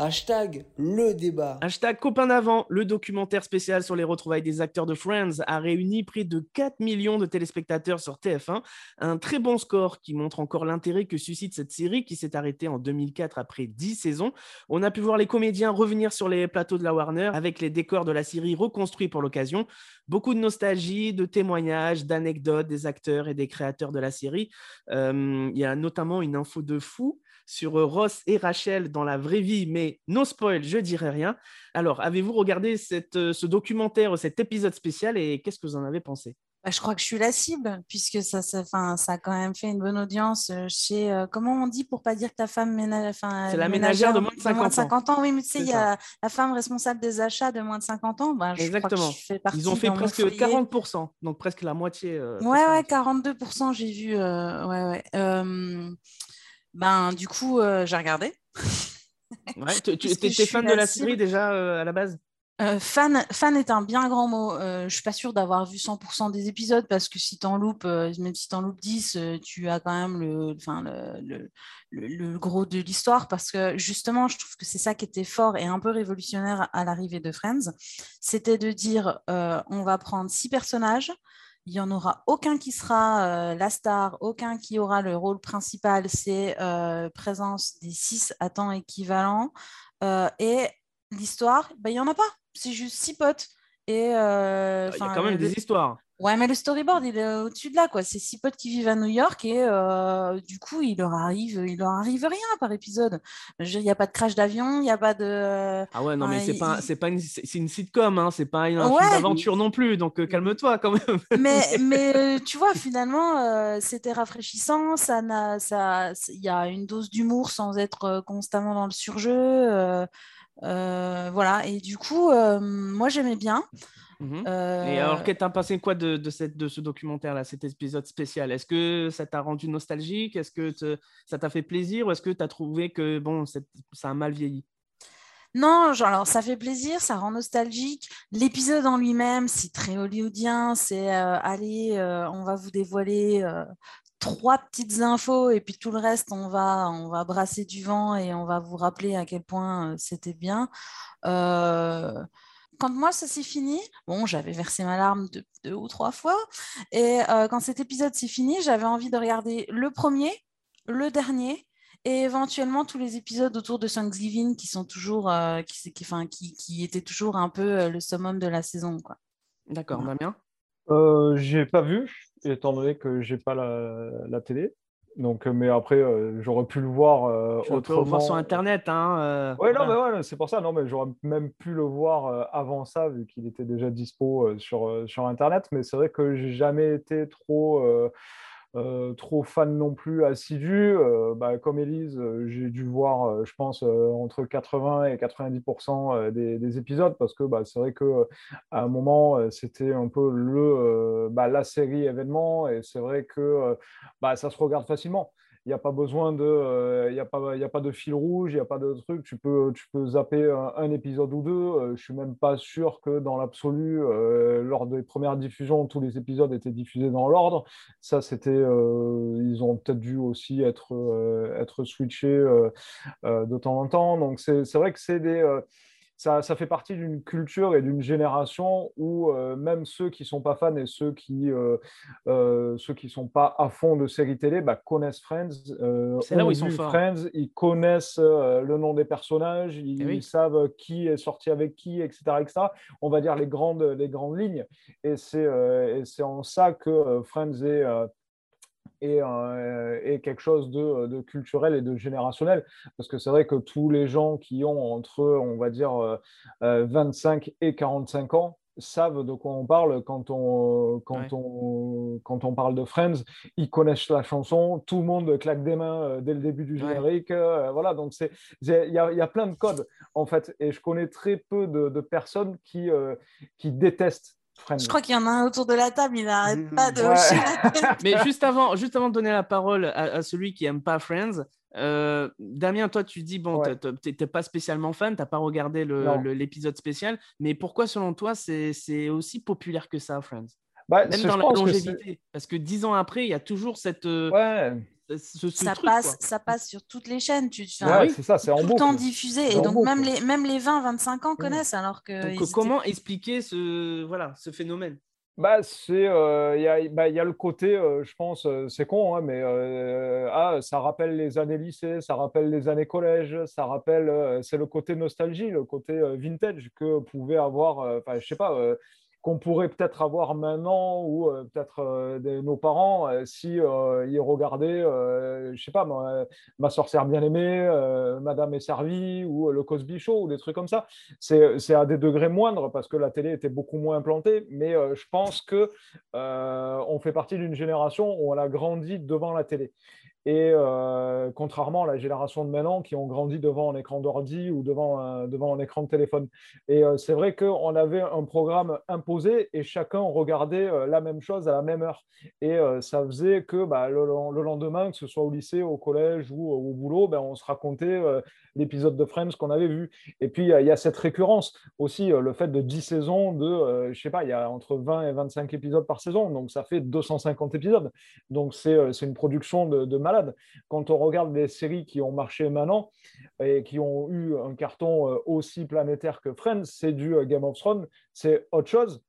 Hashtag le débat. Hashtag copain d'avant, le documentaire spécial sur les retrouvailles des acteurs de Friends a réuni près de 4 millions de téléspectateurs sur TF1. Un très bon score qui montre encore l'intérêt que suscite cette série qui s'est arrêtée en 2004 après 10 saisons. On a pu voir les comédiens revenir sur les plateaux de la Warner avec les décors de la série reconstruits pour l'occasion. Beaucoup de nostalgie, de témoignages, d'anecdotes des acteurs et des créateurs de la série. Euh, il y a notamment une info de fou sur euh, Ross et Rachel dans la vraie vie, mais no spoil, je dirai rien. Alors, avez-vous regardé euh, ce documentaire, cet épisode spécial et qu'est-ce que vous en avez pensé? Bah, je crois que je suis la cible, puisque ça, ça, ça a quand même fait une bonne audience euh, chez. comment on dit pour pas dire que ta femme ménage. C'est la ménagère de moins de 50, 50 ans. Oui, mais tu sais, il y a la femme responsable des achats de moins de 50 ans. Bah, Exactement. Ils ont fait presque 40%, donc presque la moitié. ouais, ouais, 42%, j'ai vu. ouais, ouais. Ben, du coup, euh, j'ai regardé. ouais, tu étais fan de la série déjà euh, à la base? Euh, fan, fan est un bien grand mot. Je je suis pas sûre d'avoir vu 100% des épisodes parce que si tu en loupes, même si tu en loupes 10, tu as quand même le, le, le, le, gros de l'histoire parce que justement, je trouve que c'est ça qui était fort et un peu révolutionnaire à l'arrivée de Friends. C'était de dire on va prendre six personnages, il n'y en aura aucun qui sera euh, la star, aucun qui aura le rôle principal. C'est euh, présence des six à temps équivalent. Euh, et l'histoire, ben, il n'y en a pas. C'est juste six potes. Et, bah, il y a quand même des histoires. Ouais, mais le storyboard, il est au-dessus de là, quoi. C'est six potes qui vivent à New York et euh, du coup, il leur arrive, il leur arrive rien par épisode. Il n'y a pas de crash d'avion, il n'y a pas de. Ah ouais, non, mais c'est pas, c'est pas une, c'est une sitcom, hein. C'est pas une, aventure non plus, donc euh, calme-toi quand même. mais, mais euh, tu vois, finalement, c'était rafraîchissant. Ça n'a, ça, il y a une dose d'humour sans être constamment dans le surjeu. Voilà. Et du coup, moi, j'aimais bien. Mmh Et alors, qu'est-ce que pensé quoi de, de, cette, de ce documentaire-là, cet épisode spécial? Est-ce que ça t'a rendu nostalgique? Est-ce que ça t'a fait plaisir Ou est-ce que tu as trouvé que bon, ça a mal vieilli? Non, genre, alors ça fait plaisir, ça rend nostalgique. L'épisode en lui-même, c'est très hollywoodien. C'est euh, allez, euh, on va vous dévoiler euh, trois petites infos et puis tout le reste, on va, on va brasser du vent et on va vous rappeler à quel point c'était bien quand moi ça s'est fini, bon, j'avais versé ma larme deux, ou trois fois, et euh, quand cet épisode s'est fini, j'avais envie de regarder le premier, le dernier, et éventuellement tous les épisodes autour de Thanksgiving qui sont toujours, euh, qui, qui, enfin, qui, qui, étaient toujours un peu euh, le summum de la saison, quoi. D'accord, Damien? J'ai pas vu, étant donné que j'ai pas la, la télé. Donc, euh, mais après, euh, j'aurais pu le voir euh, autrement. voir sur Internet. Hein, ouais, non, mais ouais, c'est pour ça. Non, mais j'aurais même pu le voir avant ça, vu qu'il était déjà dispo sur, sur Internet. Mais c'est vrai que j'ai jamais été trop euh, trop fan non plus assidu. Euh, bah, comme Elise, euh, j'ai dû voir, je pense, entre 80 et 90% des, épisodes parce que bah, c'est vrai que un moment, c'était un peu le, bah, la série événement et c'est vrai que ça se regarde facilement il n'y a pas besoin de, il euh, a a pas de fil rouge, il n'y a pas de truc. Tu peux, tu peux zapper un, épisode ou deux. Euh, je suis même pas sûr que dans l'absolu, euh, lors des premières diffusions, tous les épisodes étaient diffusés dans l'ordre. Ça, c'était, ils ont peut-être dû aussi être, être switchés de temps en temps. Donc c'est vrai que c'est des ça, fait partie d'une culture et d'une génération où euh, même ceux qui sont pas fans et ceux qui ne euh, euh, ceux qui sont pas à fond de séries télé bah, connaissent Friends. C'est là où ils sont forts. Friends, ils connaissent le nom des personnages, ils, eh savent qui est sorti avec qui, etc., etc. On va dire les grandes les grandes lignes. Et c'est c'est en ça que Friends est euh, et, quelque chose de, culturel et de générationnel. Parce que c'est vrai que tous les gens qui ont entre, on va dire, 25 euh, euh, et 45 ans savent de quoi on parle quand on, quand, on, quand on parle de Friends. Ils connaissent la chanson, tout le monde claque des mains dès le début du générique. voilà, donc il y, y, a plein de codes, en fait. Et je connais très peu de, de personnes qui, qui détestent je crois qu'il y en a un autour de la table, il n'arrête pas de ouais. Mais juste avant, juste avant de donner la parole à, celui qui aime pas Friends, euh, Damien, toi, tu dis, bon, tu n'es pas spécialement fan, tu n'as pas regardé l'épisode spécial, mais pourquoi, selon toi, c'est aussi populaire que ça, Friends? Bah, Même dans la longévité. Parce que dix ans après, il y a toujours cette. Ouais. ça, passe, ça passe sur toutes les chaînes. Tu, ouais, c'est ça, c'est en tout le temps diffusé. Et donc, même, les, même les 20-25 ans connaissent. Alors que donc, comment expliquer ce, voilà, ce phénomène? Bah, c'est, euh, il y, a, bah, y, a le côté, euh, je pense, euh, c'est con, hein, mais ah, ça rappelle les années lycée, ça rappelle les années collège, ça rappelle, c'est le côté nostalgie, le côté vintage que pouvait avoir, je sais pas, qu'on pourrait peut-être avoir maintenant ou euh, peut-être euh, nos parents euh, si ils regardaient, je sais pas, ma, sorcière bien aimée, Madame est servie ou le Cosby Show ou des trucs comme ça. C'est à des degrés moindres parce que la télé était beaucoup moins implantée, mais je pense que on fait partie d'une génération où on a grandi devant la télé. Et euh, contrairement à la génération de maintenant qui ont grandi devant un écran d'ordi ou devant un, devant un écran de téléphone. Et euh, c'est vrai qu'on avait un programme imposé et chacun regardait euh, la même chose à la même heure. Et ça faisait que bah, le, lendemain, que ce soit au lycée, au collège ou au boulot, ben, on se racontait l'épisode de Friends qu'on avait vu. Et puis, il y a cette récurrence aussi, le fait de 10 saisons, de, je sais pas, il y a entre 20 et 25 épisodes par saison. Donc, ça fait 250 épisodes. Donc, c'est une production de, de malade quand on regarde les séries qui ont marché maintenant et qui ont eu un carton euh, aussi planétaire que Friends, c'est du euh, Game of Thrones, c'est autre chose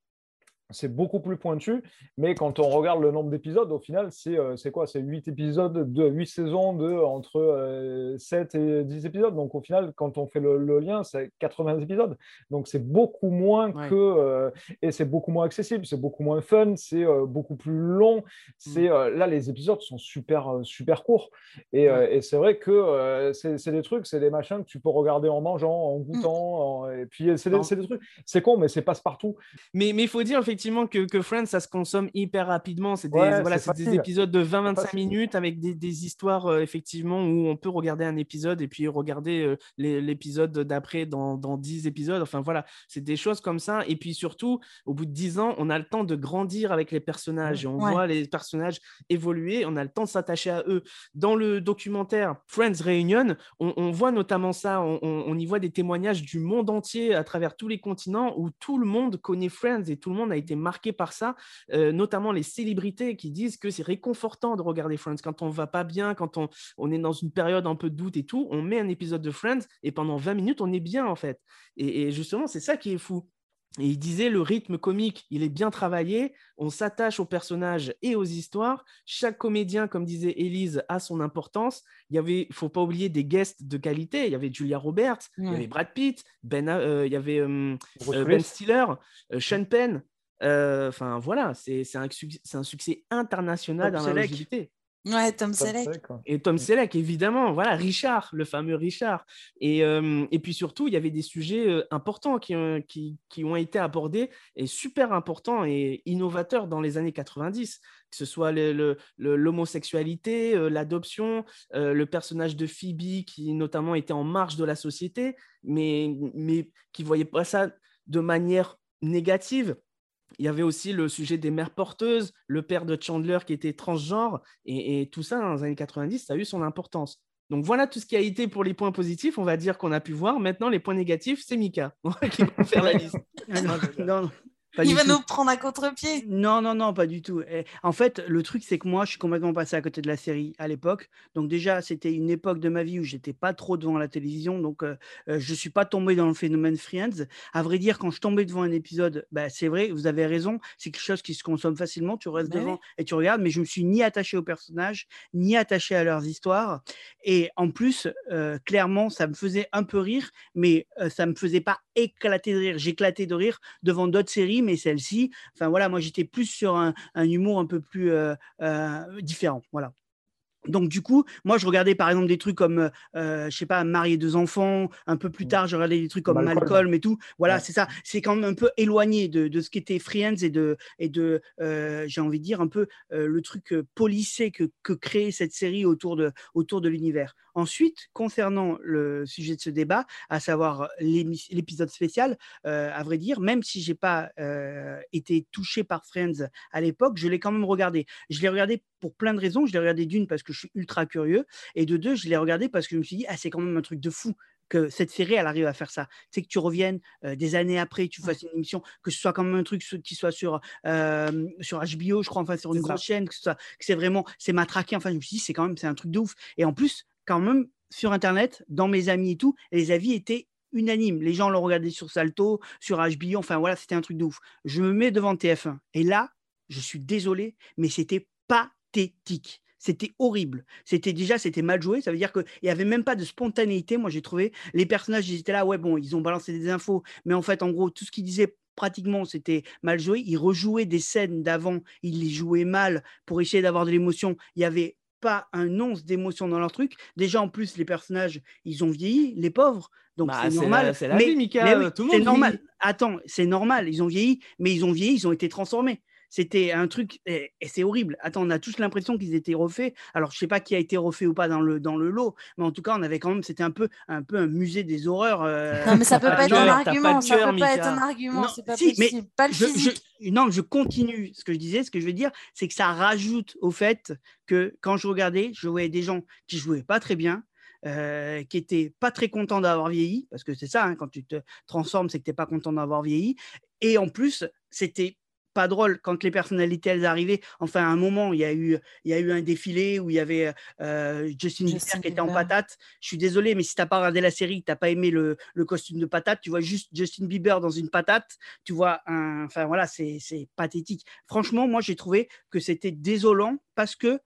c'est beaucoup plus pointu, mais quand on regarde le nombre d'épisodes, au final, c'est euh, quoi? C'est 8 épisodes de 8 saisons de entre 7 euh, et 10 épisodes. Donc au final, quand on fait le, lien, c'est 80 épisodes. Donc c'est beaucoup moins que. Euh, et c'est beaucoup moins accessible, c'est beaucoup moins fun, c'est beaucoup plus long. C'est mm. Là, les épisodes sont super, super courts. Et, et c'est vrai que c'est des trucs, c'est des machins que tu peux regarder en mangeant, en mm. goûtant. et puis c'est des, des, trucs. C'est con, mais c'est passe-partout. Mais il faut dire, effectivement, effectivement que, que, Friends, ça se consomme hyper rapidement. C'est des, voilà, des épisodes de 20-25 minutes avec des, des histoires, euh, effectivement, où on peut regarder un épisode et puis regarder euh, l'épisode d'après dans, dans 10 épisodes. Enfin, voilà, c'est des choses comme ça. Et puis surtout, au bout de 10 ans, on a le temps de grandir avec les personnages et on voit les personnages évoluer. On a le temps de s'attacher à eux. Dans le documentaire Friends Reunion, on, on voit notamment ça. On, on, y voit des témoignages du monde entier à travers tous les continents où tout le monde connaît Friends et tout le monde a été marqué par ça, euh, notamment les célébrités qui disent que c'est réconfortant de regarder Friends. Quand on va pas bien, quand on, on, est dans une période un peu de doute et tout, on met un épisode de Friends et pendant 20 minutes, on est bien en fait. Et, justement, c'est ça qui est fou. Et il disait le rythme comique, il est bien travaillé, on s'attache aux personnages et aux histoires. Chaque comédien, comme disait Elise, a son importance. Il y avait, il faut pas oublier des guests de qualité. Il y avait Julia Roberts, il y avait Brad Pitt, Ben, euh, il y avait euh, Ben Stiller, Sean Penn. Euh, enfin, voilà, c'est un, un, succès international dans la longévité. Ouais, Tom, Selleck. Et Tom Selleck, évidemment. Voilà, Richard, le fameux Richard. Et, euh, et puis surtout, il y avait des sujets euh, importants qui, qui, qui, ont été abordés et super importants et innovateurs dans les années 90, que ce soit l'homosexualité, l'adoption, le personnage de Phoebe qui notamment était en marge de la société, mais, mais qui ne voyait pas ça de manière négative il y avait aussi le sujet des mères porteuses, le père de Chandler qui était transgenre, et, tout ça dans les années 90, ça a eu son importance. Donc voilà tout ce qui a été pour les points positifs, on va dire qu'on a pu voir. Maintenant, les points négatifs, c'est Mika qui va faire la liste. il va nous prendre à contre-pied. Non, non, non, pas du tout. en fait, le truc, c'est que moi, je suis complètement passé à côté de la série à l'époque. Donc déjà, c'était une époque de ma vie où j'étais pas trop devant la télévision. Donc, euh, euh, je suis pas tombé dans le phénomène Friends. À vrai dire, quand je tombais devant un épisode, bah, c'est vrai, vous avez raison, c'est quelque chose qui se consomme facilement. Tu restes bah devant et tu regardes, mais je me suis ni attaché aux personnages, ni attaché à leurs histoires. Et en plus, euh, clairement, ça me faisait un peu rire, mais ça me faisait pas éclater de rire. J'éclatais de rire devant d'autres séries, mais celle-ci, enfin voilà, moi j'étais plus sur un, humour un peu plus euh, euh, différent. Voilà. Donc du coup, moi je regardais par exemple des trucs comme, euh, je sais pas, marier deux enfants. Un peu plus mmh. tard, je regardais des trucs comme Malcolm, et tout. Voilà, c'est ça. C'est quand même un peu éloigné de, de ce qu'était Friends et de, et de, j'ai envie de dire un peu le truc policé que, que crée cette série autour de, autour de l'univers. Ensuite, concernant le sujet de ce débat, à savoir l'épisode spécial, euh, à vrai dire, même si j'ai pas euh, été touché par Friends à l'époque, je l'ai quand même regardé. Je l'ai regardé pour plein de raisons. Je l'ai regardé d'une parce que je suis ultra curieux, et de deux, je l'ai regardé parce que je me suis dit, ah, c'est quand même un truc de fou que cette série, elle arrive à faire ça. C'est que tu reviennes des années après, tu fasses une émission, que ce soit quand même un truc qui soit sur, sur HBO, je crois, enfin sur une grosse chaîne, que, que c'est vraiment, c'est matraqué. Enfin, je me suis dit, c'est quand même, c'est un truc de ouf. Et en plus, quand même, sur Internet, dans mes amis et tout, les avis étaient unanimes. Les gens l'ont regardé sur Salto, sur HBO, enfin voilà, c'était un truc de ouf. Je me mets devant TF1 et là, je suis désolé, mais c'était pathétique. C'était horrible. C'était déjà, c'était mal joué. Ça veut dire qu'il n'y avait même pas de spontanéité. Moi, j'ai trouvé les personnages, ils étaient là, ouais, bon, ils ont balancé des infos, mais en fait, en gros, tout ce qu'ils disaient pratiquement, c'était mal joué. Ils rejouaient des scènes d'avant, ils les jouaient mal pour essayer d'avoir de l'émotion. Il y avait pas un once d'émotion dans leur truc. Déjà, en plus, les personnages, ils ont vieilli, les pauvres. Donc bah, c'est normal. C'est la, vie, Mika. C'est normal. Attends, c'est normal. Ils ont vieilli, mais ils ont vieilli, ils ont été transformés. C'était un truc, et, c'est horrible. Attends, on a tous l'impression qu'ils étaient refaits. Alors, je sais pas qui a été refait ou pas dans le, dans le lot, mais en tout cas, on avait quand même, c'était un peu, un peu un musée des horreurs. Euh, non, mais ça peut pas être un argument. Ça peut pas être un argument. C'est pas possible. Mais pas le physique. non, je continue. Ce que je disais, ce que je veux dire, c'est que ça rajoute au fait que quand je regardais, je voyais des gens qui jouaient pas très bien, euh, qui étaient pas très contents d'avoir vieilli, parce que c'est ça, hein, quand tu te transformes, c'est que tu n'es pas content d'avoir vieilli. Et en plus, c'était pas drôle quand les personnalités elles arrivaient. Enfin, à un moment, il y a eu, il y a eu un défilé où il y avait euh, Justin, Bieber qui était en patate. Je suis désolé, mais si tu n'as pas regardé la série, tu n'as pas aimé le, le, costume de patate, tu vois juste Justin Bieber dans une patate. Tu vois, un, enfin voilà, c'est pathétique. Franchement, moi, j'ai trouvé que c'était désolant parce que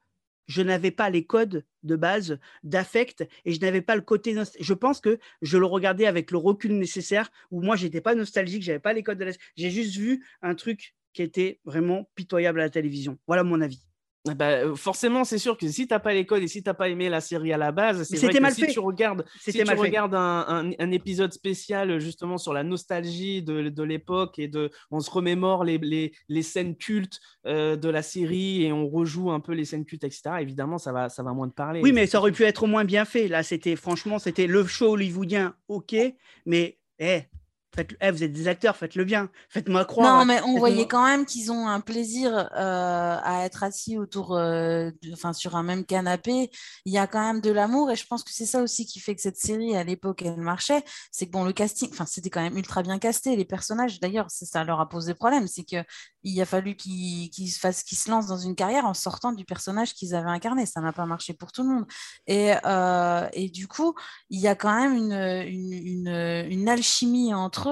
je n'avais pas les codes de base d'affect et je n'avais pas le côté je pense que je le regardais avec le recul nécessaire où moi j'étais pas nostalgique j'avais pas les codes de j'ai juste vu un truc qui était vraiment pitoyable à la télévision. Voilà mon avis. Ah bah, euh, forcément, c'est sûr que si tu n'as pas l'école et si tu n'as pas aimé la série à la base, c'est vrai que si tu regardes, si tu regardes un, un, épisode spécial justement sur la nostalgie de, de l'époque et de, on se remémore les, les, les scènes cultes euh, de la série et on rejoue un peu les scènes cultes, etc. Évidemment, ça va, ça va moins te parler. Oui, mais ça aurait pu être au moins bien fait. Là, c'était franchement, c'était le show hollywoodien, ok, mais eh, Faites, eh, vous êtes des acteurs, faites-le bien, faites-moi croire. Non, mais on voyait quand même qu'ils ont un plaisir euh, à être assis autour, euh, enfin sur un même canapé. Il y a quand même de l'amour et je pense que c'est ça aussi qui fait que cette série à l'époque elle marchait. C'est que bon, le casting, enfin c'était quand même ultra bien casté. Les personnages, d'ailleurs, ça leur a posé problème, c'est que il a fallu qu'ils fassent, qu'ils se lancent dans une carrière en sortant du personnage qu'ils avaient incarné. Ça n'a pas marché pour tout le monde. Et, euh, et du coup, il y a quand même une, une, une, une alchimie entre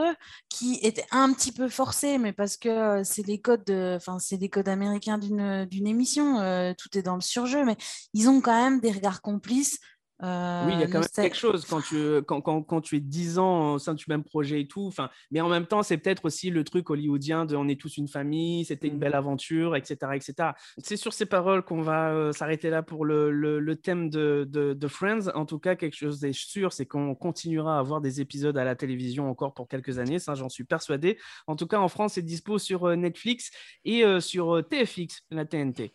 qui était un petit peu forcé, mais parce que euh, c'est les codes, enfin c'est les codes américains d'une émission, euh, tout est dans le surjeu, mais ils ont quand même des regards complices oui, il y a quand même quelque chose quand tu, quand, quand, quand, tu es 10 ans au sein du même projet et tout. Enfin, mais en même temps, c'est peut-être aussi le truc hollywoodien de on est tous une famille, c'était une mmh. belle aventure, etc. etc. C'est sur ces paroles qu'on va s'arrêter là pour le, le, thème de, de, Friends. En tout cas, quelque chose est sûr, c'est qu'on continuera à avoir des épisodes à la télévision encore pour quelques années. Ça, j'en suis persuadé. En tout cas, en France, c'est dispo sur Netflix et sur TFX, la TNT.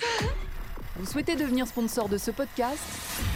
Vous souhaitez devenir sponsor de ce podcast?